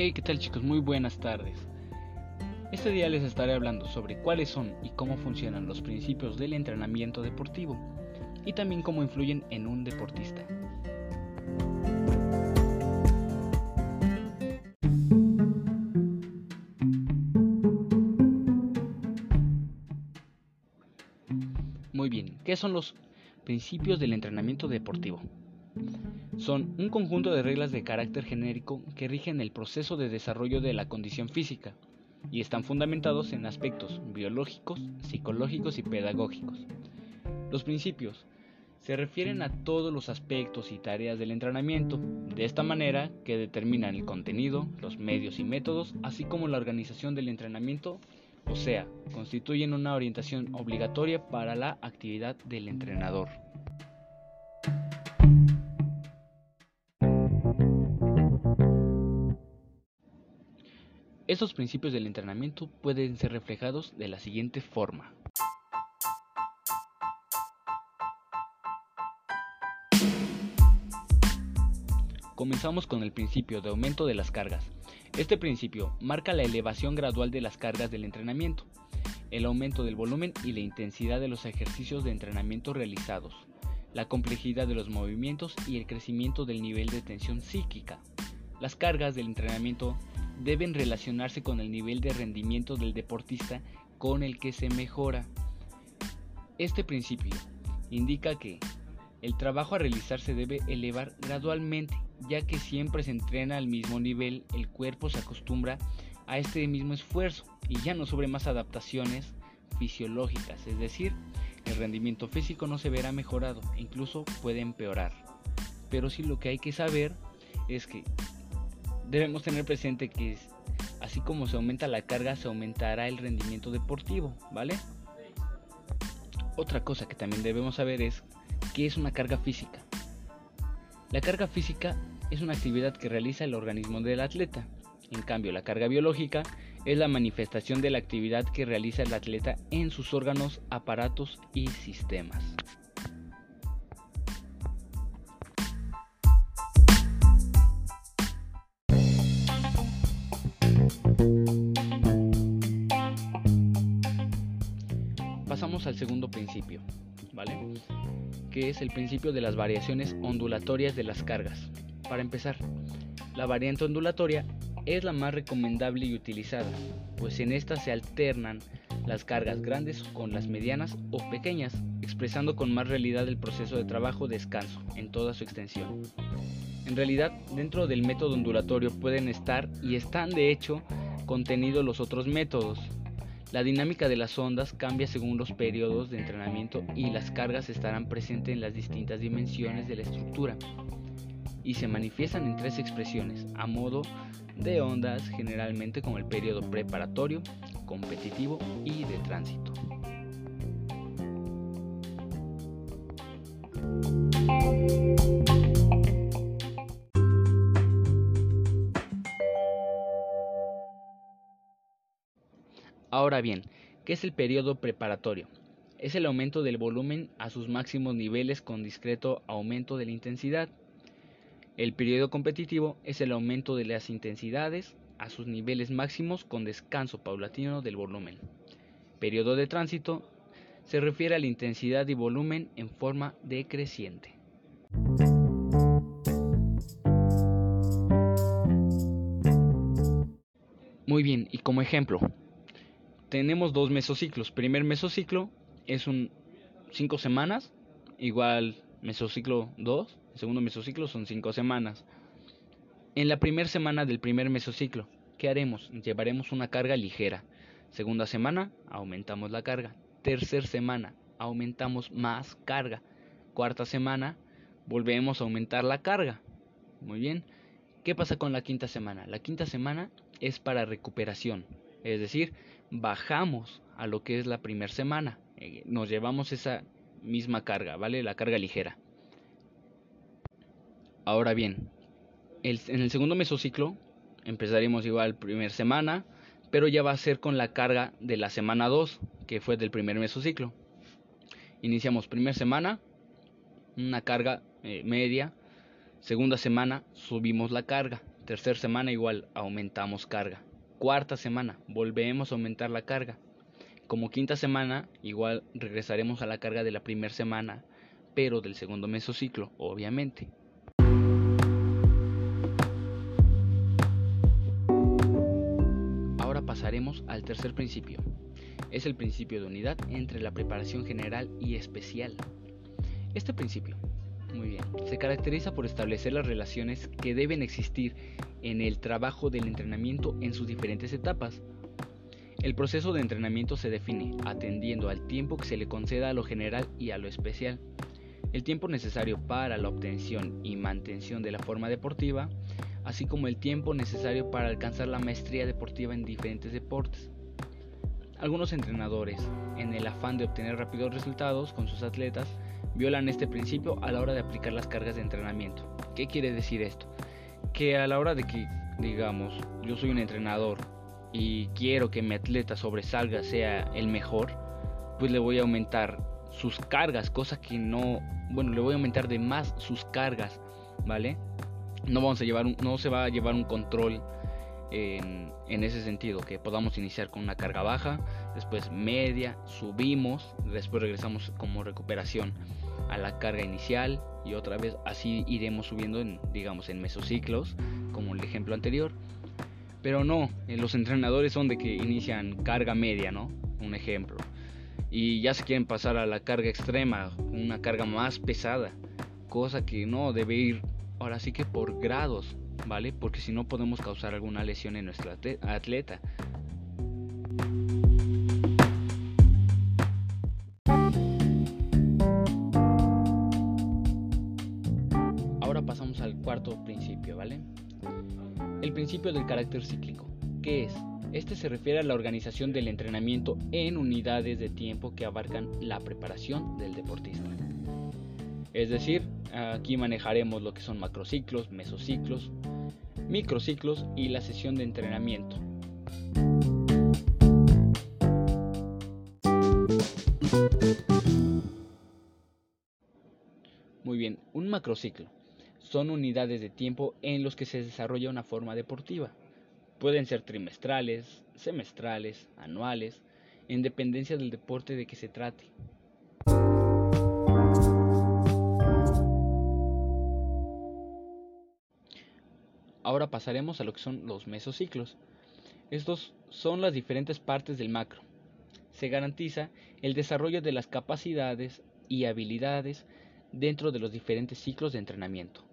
Hey, ¿qué tal chicos? Muy buenas tardes. Este día les estaré hablando sobre cuáles son y cómo funcionan los principios del entrenamiento deportivo y también cómo influyen en un deportista. Muy bien, ¿qué son los principios del entrenamiento deportivo? Son un conjunto de reglas de carácter genérico que rigen el proceso de desarrollo de la condición física y están fundamentados en aspectos biológicos, psicológicos y pedagógicos. Los principios se refieren a todos los aspectos y tareas del entrenamiento, de esta manera que determinan el contenido, los medios y métodos, así como la organización del entrenamiento, o sea, constituyen una orientación obligatoria para la actividad del entrenador. Estos principios del entrenamiento pueden ser reflejados de la siguiente forma. Comenzamos con el principio de aumento de las cargas. Este principio marca la elevación gradual de las cargas del entrenamiento, el aumento del volumen y la intensidad de los ejercicios de entrenamiento realizados, la complejidad de los movimientos y el crecimiento del nivel de tensión psíquica. Las cargas del entrenamiento deben relacionarse con el nivel de rendimiento del deportista con el que se mejora. Este principio indica que el trabajo a realizar se debe elevar gradualmente, ya que siempre se entrena al mismo nivel, el cuerpo se acostumbra a este mismo esfuerzo y ya no sobre más adaptaciones fisiológicas, es decir, el rendimiento físico no se verá mejorado, incluso puede empeorar. Pero sí lo que hay que saber es que debemos tener presente que así como se aumenta la carga, se aumentará el rendimiento deportivo, ¿vale? Otra cosa que también debemos saber es qué es una carga física. La carga física es una actividad que realiza el organismo del atleta. En cambio, la carga biológica es la manifestación de la actividad que realiza el atleta en sus órganos, aparatos y sistemas. Al segundo principio, ¿vale? Que es el principio de las variaciones ondulatorias de las cargas. Para empezar, la variante ondulatoria es la más recomendable y utilizada, pues en esta se alternan las cargas grandes con las medianas o pequeñas, expresando con más realidad el proceso de trabajo-descanso en toda su extensión. En realidad, dentro del método ondulatorio pueden estar y están de hecho contenidos los otros métodos. La dinámica de las ondas cambia según los periodos de entrenamiento y las cargas estarán presentes en las distintas dimensiones de la estructura y se manifiestan en tres expresiones a modo de ondas generalmente con el periodo preparatorio, competitivo y de tránsito. Ahora bien, ¿qué es el periodo preparatorio? Es el aumento del volumen a sus máximos niveles con discreto aumento de la intensidad. El periodo competitivo es el aumento de las intensidades a sus niveles máximos con descanso paulatino del volumen. Periodo de tránsito se refiere a la intensidad y volumen en forma decreciente. Muy bien, y como ejemplo, tenemos dos mesociclos. Primer mesociclo es un 5 semanas, igual mesociclo 2. segundo mesociclo son 5 semanas. En la primera semana del primer mesociclo, ¿qué haremos? Llevaremos una carga ligera. Segunda semana, aumentamos la carga. Tercer semana, aumentamos más carga. Cuarta semana, volvemos a aumentar la carga. Muy bien. ¿Qué pasa con la quinta semana? La quinta semana es para recuperación. Es decir, bajamos a lo que es la primera semana. Eh, nos llevamos esa misma carga, ¿vale? La carga ligera. Ahora bien, en el segundo mesociclo empezaremos igual primera semana, pero ya va a ser con la carga de la semana 2, que fue del primer mesociclo. Iniciamos primera semana, una carga eh, media, segunda semana subimos la carga, Tercera semana igual aumentamos carga. Cuarta semana volvemos a aumentar la carga. Como quinta semana igual regresaremos a la carga de la primera semana, pero del segundo mesociclo, obviamente. Ahora pasaremos al tercer principio. Es el principio de unidad entre la preparación general y especial. Este principio muy bien. Se caracteriza por establecer las relaciones que deben existir en el trabajo del entrenamiento en sus diferentes etapas. El proceso de entrenamiento se define atendiendo al tiempo que se le conceda a lo general y a lo especial. El tiempo necesario para la obtención y mantención de la forma deportiva, así como el tiempo necesario para alcanzar la maestría deportiva en diferentes deportes. Algunos entrenadores, en el afán de obtener rápidos resultados con sus atletas, violan este principio a la hora de aplicar las cargas de entrenamiento. ¿Qué quiere decir esto? Que a la hora de que, digamos, yo soy un entrenador y quiero que mi atleta sobresalga, sea el mejor, pues le voy a aumentar sus cargas, cosa que no, bueno, le voy a aumentar de más sus cargas, ¿vale? No vamos a llevar no se va a llevar un control en, en, ese sentido, que podamos iniciar con una carga baja, después media, subimos, después regresamos como recuperación a la carga inicial y otra vez así iremos subiendo en, digamos, en mesociclos, como el ejemplo anterior. Pero no, eh, los entrenadores son de que inician carga media, ¿no? Un ejemplo. Y ya se quieren pasar a la carga extrema, una carga más pesada, cosa que no debe ir ahora sí que por grados, ¿vale? Porque si no podemos causar alguna lesión en nuestro atleta. Del carácter cíclico. ¿Qué es? Este se refiere a la organización del entrenamiento en unidades de tiempo que abarcan la preparación del deportista. Es decir, aquí manejaremos lo que son macrociclos, mesociclos, microciclos y la sesión de entrenamiento. Muy bien, un macrociclo son unidades de tiempo en los que se desarrolla una forma deportiva. Pueden ser trimestrales, semestrales, anuales, en dependencia del deporte de que se trate. Ahora pasaremos a lo que son los mesociclos. Estos son las diferentes partes del macro. Se garantiza el desarrollo de las capacidades y habilidades dentro de los diferentes ciclos de entrenamiento.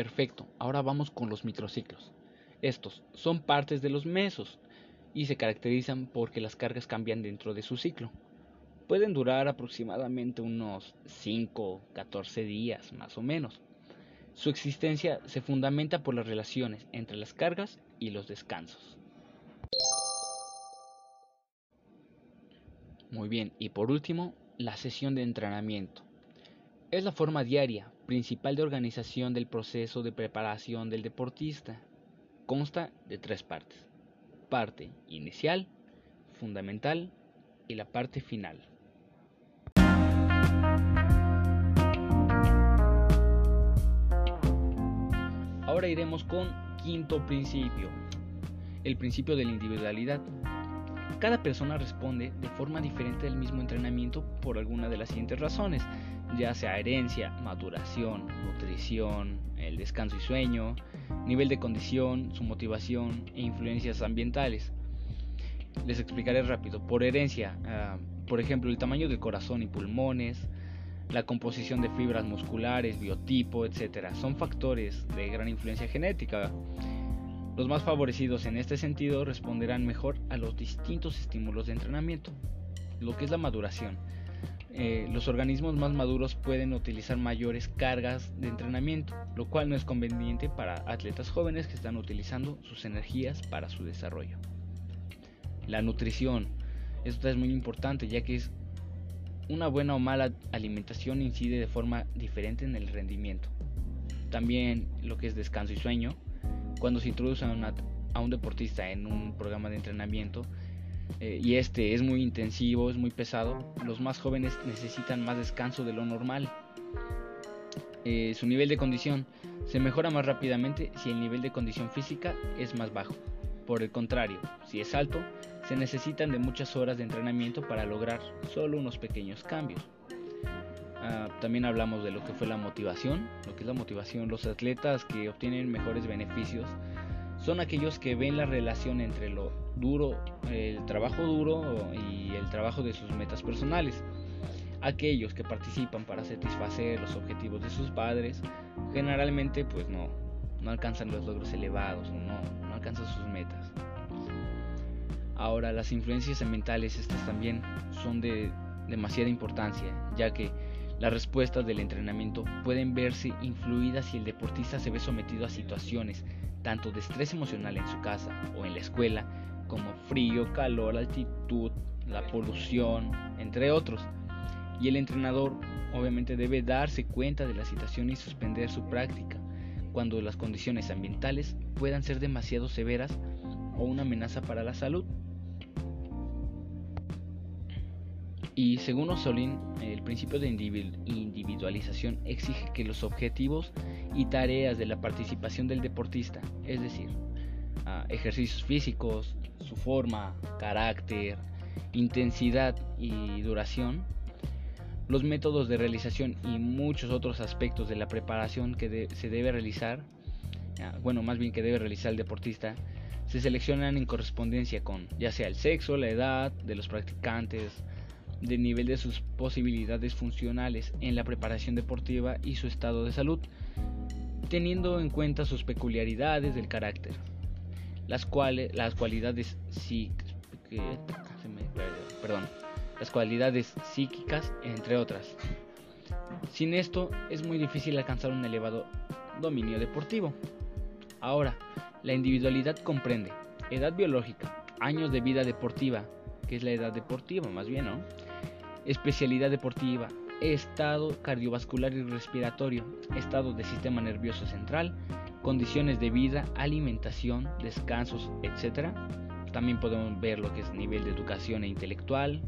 Perfecto, ahora vamos con los microciclos. Estos son partes de los mesos y se caracterizan porque las cargas cambian dentro de su ciclo. Pueden durar aproximadamente unos 5, 14 días más o menos. Su existencia se fundamenta por las relaciones entre las cargas y los descansos. Muy bien, y por último, la sesión de entrenamiento. Es la forma diaria, principal de organización del proceso de preparación del deportista. Consta de tres partes. Parte inicial, fundamental y la parte final. Ahora iremos con quinto principio, el principio de la individualidad. Cada persona responde de forma diferente al mismo entrenamiento por alguna de las siguientes razones ya sea herencia, maduración, nutrición, el descanso y sueño, nivel de condición, su motivación e influencias ambientales. Les explicaré rápido. Por herencia, ah, por ejemplo, el tamaño del corazón y pulmones, la composición de fibras musculares, biotipo, etc. Son factores de gran influencia genética. Los más favorecidos en este sentido responderán mejor a los distintos estímulos de entrenamiento. Lo que es la maduración eh, los organismos más maduros pueden utilizar mayores cargas de entrenamiento, lo cual no es conveniente para atletas jóvenes que están utilizando sus energías para su desarrollo. La nutrición, esto es muy importante ya que es una buena o mala alimentación incide de forma diferente en el rendimiento. También lo que es descanso y sueño, cuando se introduce a un deportista en un programa de entrenamiento, eh, y este es muy intensivo, es muy pesado, los más jóvenes necesitan más descanso de lo normal. Eh, su nivel de condición se mejora más rápidamente si el nivel de condición física es más bajo. Por el contrario, si es alto, se necesitan de muchas horas de entrenamiento para lograr solo unos pequeños cambios. Ah, también hablamos de lo que fue la motivación, lo que es la motivación. Los atletas que obtienen mejores beneficios son aquellos que ven la relación entre lo duro, el trabajo duro y el trabajo de sus metas personales. Aquellos que participan para satisfacer los objetivos de sus padres generalmente pues no, no alcanzan los logros elevados no, no alcanzan sus metas. Ahora las influencias ambientales estas también son de demasiada importancia, ya que las respuestas del entrenamiento pueden verse influidas si el deportista se ve sometido a situaciones tanto de estrés emocional en su casa o en la escuela, como frío, calor, altitud, la polución, entre otros. Y el entrenador obviamente debe darse cuenta de la situación y suspender su práctica cuando las condiciones ambientales puedan ser demasiado severas o una amenaza para la salud. Y según Osolin, el principio de individualización exige que los objetivos y tareas de la participación del deportista, es decir, ah, ejercicios físicos, su forma, carácter, intensidad y duración, los métodos de realización y muchos otros aspectos de la preparación que se debe realizar, ah, bueno, más bien que debe realizar el deportista, se seleccionan en correspondencia con ya sea el sexo, la edad de los practicantes, del nivel de sus posibilidades funcionales en la preparación deportiva y su estado de salud, teniendo en cuenta sus peculiaridades del carácter, las cuales las cualidades perdón, las cualidades psíquicas, entre otras. Sin esto es muy difícil alcanzar un elevado dominio deportivo. Ahora, la individualidad comprende edad biológica, años de vida deportiva, que es la edad deportiva más bien, ¿no? Especialidad deportiva, estado cardiovascular y respiratorio, estado del sistema nervioso central, condiciones de vida, alimentación, descansos, etc. También podemos ver lo que es nivel de educación e intelectual,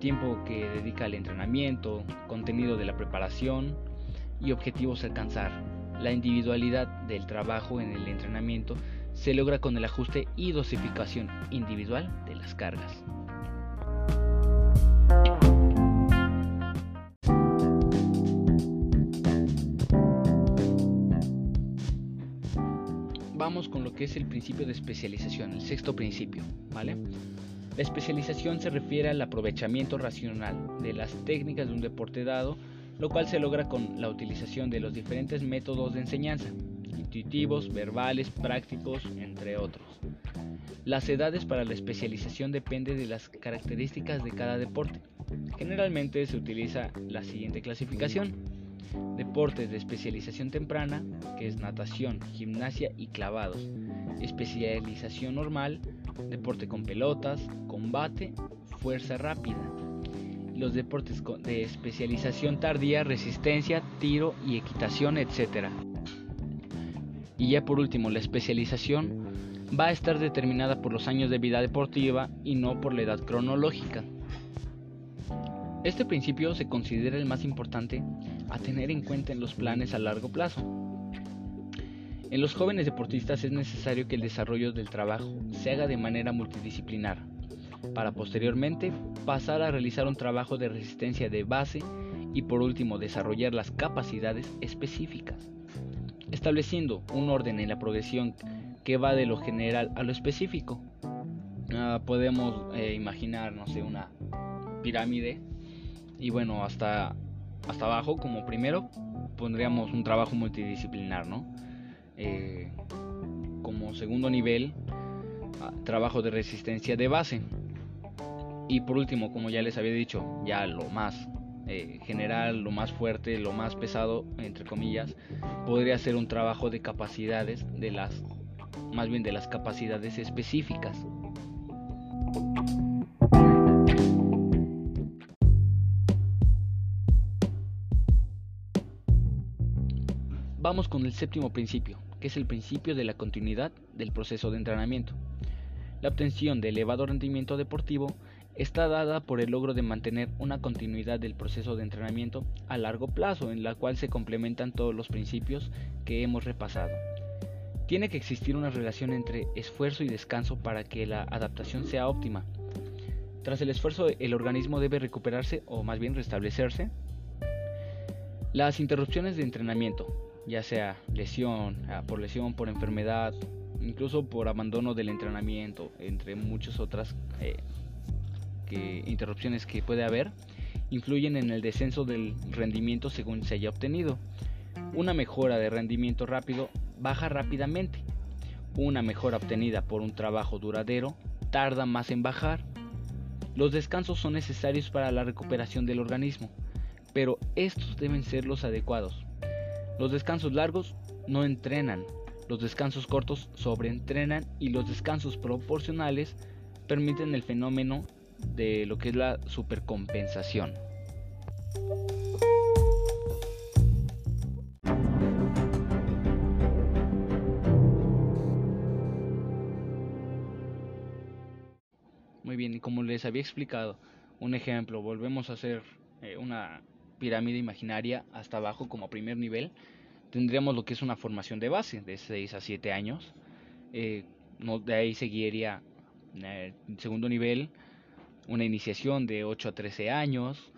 tiempo que dedica al entrenamiento, contenido de la preparación y objetivos alcanzar. La individualidad del trabajo en el entrenamiento se logra con el ajuste y dosificación individual de las cargas. Vamos con lo que es el principio de especialización, el sexto principio, ¿vale? La especialización se refiere al aprovechamiento racional de las técnicas de un deporte dado, lo cual se logra con la utilización de los diferentes métodos de enseñanza, intuitivos, verbales, prácticos, entre otros. Las edades para la especialización dependen de las características de cada deporte. Generalmente se utiliza la siguiente clasificación. Deportes de especialización temprana, que es natación, gimnasia y clavados. Especialización normal, deporte con pelotas, combate, fuerza rápida. Los deportes de especialización tardía, resistencia, tiro y equitación, etc. Y ya por último, la especialización va a estar determinada por los años de vida deportiva y no por la edad cronológica. Este principio se considera el más importante a tener en cuenta en los planes a largo plazo. En los jóvenes deportistas es necesario que el desarrollo del trabajo se haga de manera multidisciplinar, para posteriormente pasar a realizar un trabajo de resistencia de base y por último desarrollar las capacidades específicas, estableciendo un orden en la progresión que va de lo general a lo específico. Ah, podemos eh, imaginar, no sé, una pirámide y bueno, hasta, hasta abajo como primero pondríamos un trabajo multidisciplinar, ¿no? Eh, como segundo nivel, ah, trabajo de resistencia de base. Y por último, como ya les había dicho, ya lo más eh, general, lo más fuerte, lo más pesado, entre comillas, podría ser un trabajo de capacidades de las más bien de las capacidades específicas. Vamos con el séptimo principio, que es el principio de la continuidad del proceso de entrenamiento. La obtención de elevado rendimiento deportivo está dada por el logro de mantener una continuidad del proceso de entrenamiento a largo plazo en la cual se complementan todos los principios que hemos repasado. Tiene que existir una relación entre esfuerzo y descanso para que la adaptación sea óptima. Tras el esfuerzo el organismo debe recuperarse o más bien restablecerse. Las interrupciones de entrenamiento, ya sea lesión, ah, por lesión, por enfermedad, incluso por abandono del entrenamiento, entre muchas otras eh, interrupciones que puede haber, influyen en el descenso del rendimiento según se haya obtenido. Una mejora de rendimiento rápido baja rápidamente. Una mejora obtenida por un trabajo duradero tarda más en bajar. Los descansos son necesarios para la recuperación del organismo, pero estos deben ser los adecuados. Los descansos largos no entrenan, los descansos cortos sobreentrenan y los descansos proporcionales permiten el fenómeno de lo que es la supercompensación. Como les había explicado, un ejemplo, volvemos a hacer eh, una pirámide imaginaria hasta abajo como primer nivel, tendríamos lo que es una formación de base de 6 a 7 años. Eh, de ahí seguiría eh, el segundo nivel, una iniciación de 8 a 13 años,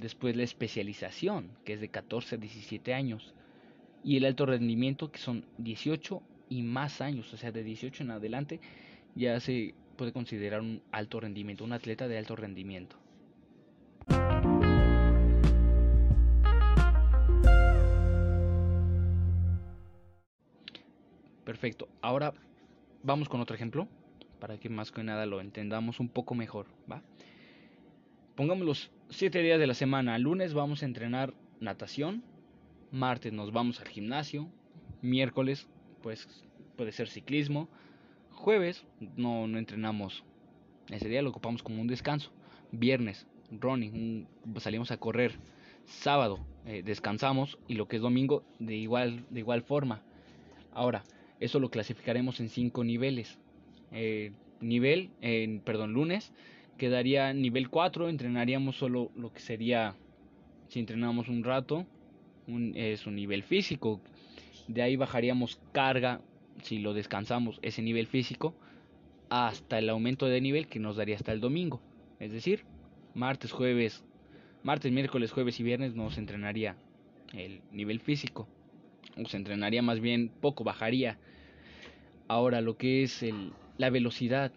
después la especialización, que es de 14 a 17 años, y el alto rendimiento, que son 18 y más años, o sea, de 18 en adelante, ya se puede considerar un alto rendimiento, un atleta de alto rendimiento. Perfecto, ahora vamos con otro ejemplo para que más que nada lo entendamos un poco mejor, ¿va? Pongamos los 7 días de la semana. Lunes vamos a entrenar natación, martes nos vamos al gimnasio, miércoles pues puede ser ciclismo, jueves no, no entrenamos, ese día lo ocupamos como un descanso, viernes running, salimos a correr, sábado eh, descansamos y lo que es domingo de igual, de igual forma. Ahora, eso lo clasificaremos en cinco niveles. Eh, nivel, en, perdón, lunes, quedaría nivel 4, entrenaríamos solo lo que sería, si entrenamos un rato, es un nivel físico. De ahí bajaríamos carga, si lo descansamos, ese nivel físico, hasta el aumento de nivel que nos daría hasta el domingo. Es decir, martes, jueves, martes, miércoles, jueves y viernes nos entrenaría el nivel físico. O se entrenaría más bien poco, bajaría. Ahora lo que es el, la velocidad.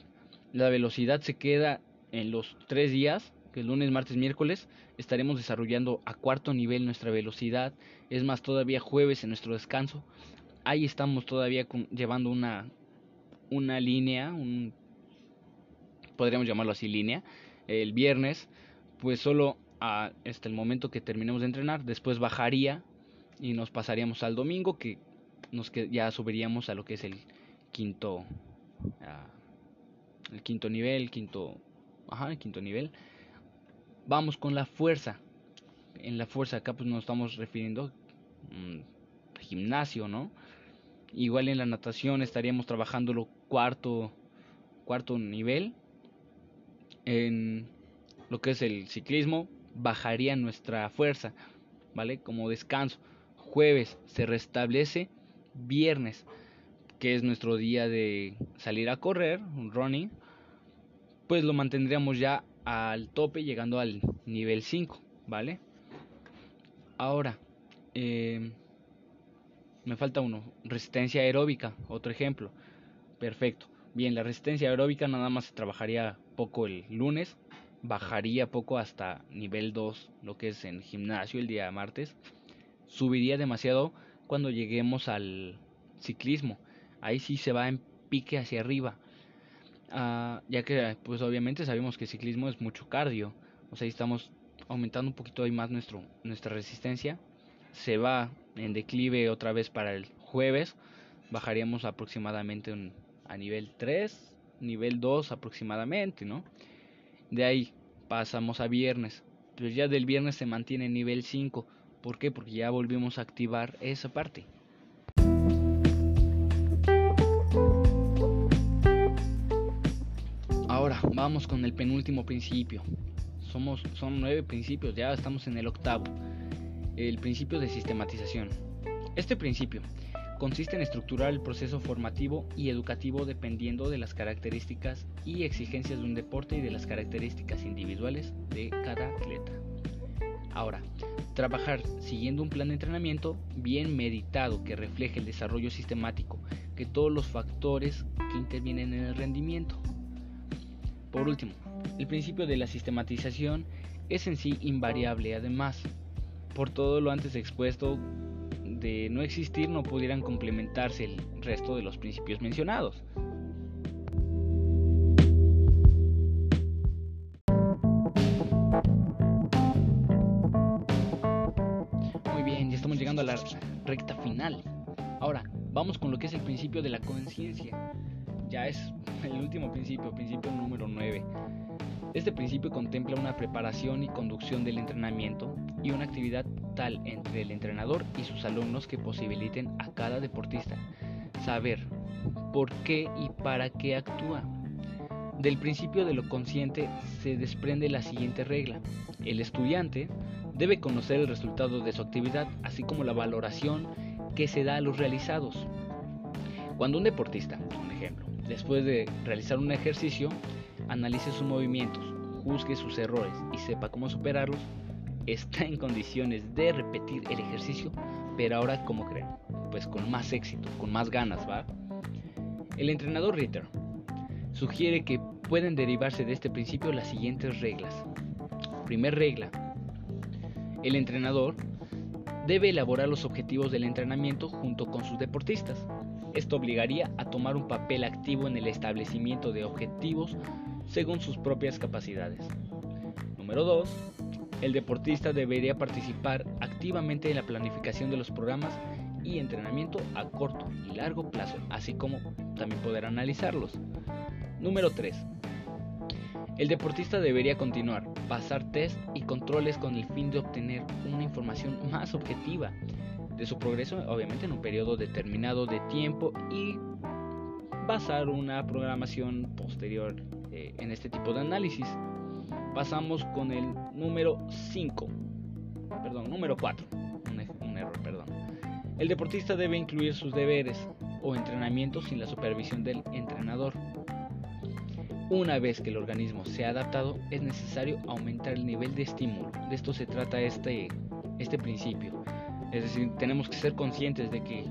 La velocidad se queda en los tres días, que el lunes, martes, miércoles, estaremos desarrollando a cuarto nivel nuestra velocidad. Es más, todavía jueves en nuestro descanso. Ahí estamos todavía llevando una, una línea, un, podríamos llamarlo así línea. El viernes, pues solo hasta el momento que terminemos de entrenar, después bajaría y nos pasaríamos al domingo, que nos que ya subiríamos a lo que es el quinto el quinto nivel, quinto, ajá, el quinto nivel. Vamos con la fuerza. En la fuerza acá pues nos estamos refiriendo mm, gimnasio, ¿no? Igual en la natación estaríamos trabajando lo cuarto cuarto nivel. En lo que es el ciclismo bajaría nuestra fuerza, ¿vale? Como descanso. Jueves se restablece, viernes que es nuestro día de salir a correr, un running, pues lo mantendríamos ya al tope llegando al nivel 5, ¿vale? Ahora, eh, me falta uno, resistencia aeróbica, otro ejemplo. Perfecto. Bien, la resistencia aeróbica nada más se trabajaría poco el lunes, bajaría poco hasta nivel 2, lo que es en gimnasio el día martes. Subiría demasiado cuando lleguemos al ciclismo ahí sí se va en pique hacia arriba. Ah, ya que pues obviamente sabemos que el ciclismo es mucho cardio, o sea, estamos aumentando un poquito ahí más nuestro, nuestra resistencia. Se va en declive otra vez para el jueves, bajaríamos aproximadamente a nivel 3, nivel 2 aproximadamente, ¿no? De ahí pasamos a viernes, pero ya del viernes se mantiene nivel 5. ¿Por qué? Porque ya volvimos a activar esa parte. Vamos con el penúltimo principio. Somos, son nueve principios, ya estamos en el octavo. El principio de sistematización. Este principio consiste en estructurar el proceso formativo y educativo dependiendo de las características y exigencias de un deporte y de las características individuales de cada atleta. Ahora, trabajar siguiendo un plan de entrenamiento bien meditado que refleje el desarrollo sistemático, que todos los factores que intervienen en el rendimiento. Por último, el principio de la sistematización es en sí invariable, además, por todo lo antes expuesto, de no existir no pudieran complementarse el resto de los principios mencionados. Muy bien, ya estamos llegando a la recta final. Ahora, vamos con lo que es el principio de la conciencia. Ya es el último principio, principio número 9. Este principio contempla una preparación y conducción del entrenamiento y una actividad tal entre el entrenador y sus alumnos que posibiliten a cada deportista saber por qué y para qué actúa. Del principio de lo consciente se desprende la siguiente regla. El estudiante debe conocer el resultado de su actividad, así como la valoración que se da a los realizados. Cuando un deportista, un ejemplo, después de realizar un ejercicio, analice sus movimientos, juzgue sus errores y sepa cómo superarlos, está en condiciones de repetir el ejercicio, pero ahora como creen, pues con más éxito, con más ganas, ¿va? El entrenador Ritter sugiere que pueden derivarse de este principio las siguientes reglas. Primer regla. El entrenador debe elaborar los objetivos del entrenamiento junto con sus deportistas. Esto obligaría a tomar un papel activo en el establecimiento de objetivos según sus propias capacidades. Número 2. El deportista debería participar activamente en la planificación de los programas y entrenamiento a corto y largo plazo, así como también poder analizarlos. Número 3. El deportista debería continuar, pasar test y controles con el fin de obtener una información más objetiva de su progreso, obviamente en un periodo determinado de tiempo y basar una programación posterior eh, en este tipo de análisis. Pasamos con el número 5, perdón, número 4, un, error, perdón. El deportista debe incluir sus deberes o entrenamientos sin la supervisión del entrenador. Una vez que el organismo se ha adaptado, es necesario aumentar el nivel de estímulo. De esto se trata este, este principio. Es decir, tenemos que ser conscientes de que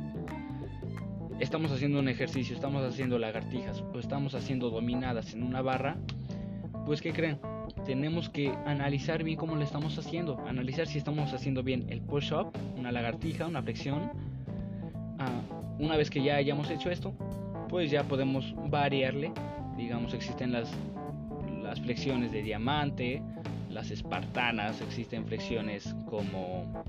estamos haciendo un ejercicio, estamos haciendo lagartijas o estamos haciendo dominadas en una barra, pues ¿qué creen? Tenemos que analizar bien cómo lo estamos haciendo, analizar si estamos haciendo bien el push-up, una lagartija, una flexión. Ah, una vez que ya hayamos hecho esto, pues ya podemos variarle. Digamos, existen las, las flexiones de diamante, las espartanas, existen flexiones como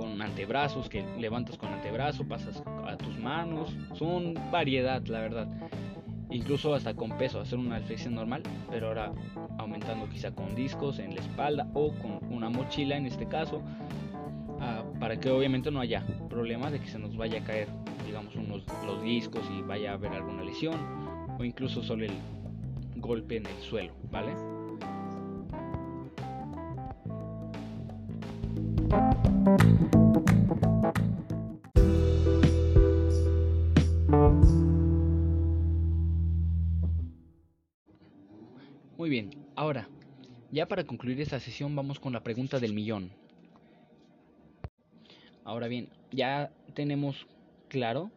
con antebrazos, que levantas con antebrazo, pasas a tus manos, son variedad, la verdad. Incluso hasta con peso, hacer una flexión normal, pero ahora aumentando quizá con discos en la espalda o con una mochila en este caso, ah, para que obviamente no haya problema de que se nos vaya a caer, digamos, unos, los discos y vaya a haber alguna lesión o incluso solo el golpe en el suelo, ¿vale? Muy bien, ahora, ya para concluir esta sesión vamos con la pregunta del millón. Ahora bien, ya tenemos claro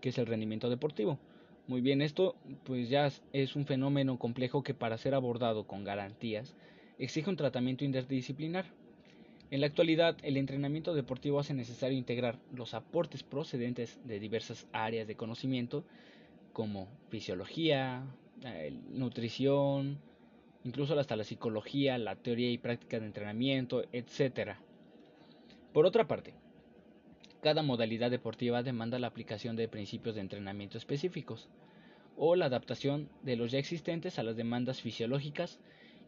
qué es el rendimiento deportivo. Muy bien, esto pues ya es un fenómeno complejo que para ser abordado con garantías exige un tratamiento interdisciplinar. En la actualidad, el entrenamiento deportivo hace necesario integrar los aportes procedentes de diversas áreas de conocimiento como fisiología, eh, nutrición, incluso hasta la psicología, la teoría y práctica de entrenamiento, etc. Por otra parte, cada modalidad deportiva demanda la aplicación de principios de entrenamiento específicos o la adaptación de los ya existentes a las demandas fisiológicas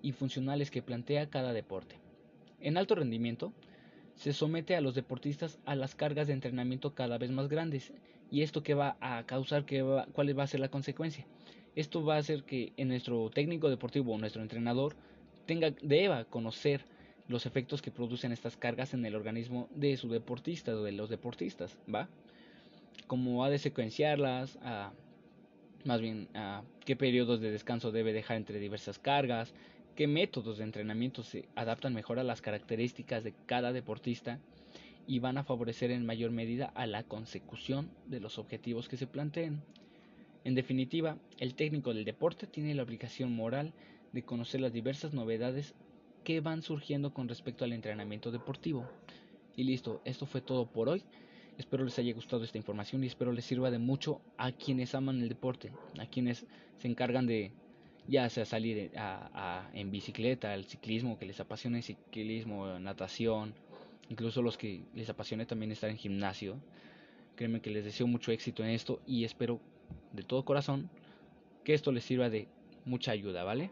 y funcionales que plantea cada deporte. En alto rendimiento, se somete a los deportistas a las cargas de entrenamiento cada vez más grandes. ¿Y esto qué va a causar? Qué va, ¿Cuál va a ser la consecuencia? Esto va a hacer que nuestro técnico deportivo, nuestro entrenador, tenga, deba conocer los efectos que producen estas cargas en el organismo de su deportista o de los deportistas, ¿va? Cómo ha de secuenciarlas, a, más bien qué periodos de descanso debe dejar entre diversas cargas, qué métodos de entrenamiento se adaptan mejor a las características de cada deportista y van a favorecer en mayor medida a la consecución de los objetivos que se planteen. En definitiva, el técnico del deporte tiene la obligación moral de conocer las diversas novedades que van surgiendo con respecto al entrenamiento deportivo. Y listo, esto fue todo por hoy. Espero les haya gustado esta información y espero les sirva de mucho a quienes aman el deporte, a quienes se encargan de ya sea salir en bicicleta, el ciclismo, que les apasiona el ciclismo, natación, incluso los que les apasione también estar en gimnasio. Créeme que les deseo mucho éxito en esto y espero de todo corazón que esto les sirva de mucha ayuda, ¿vale?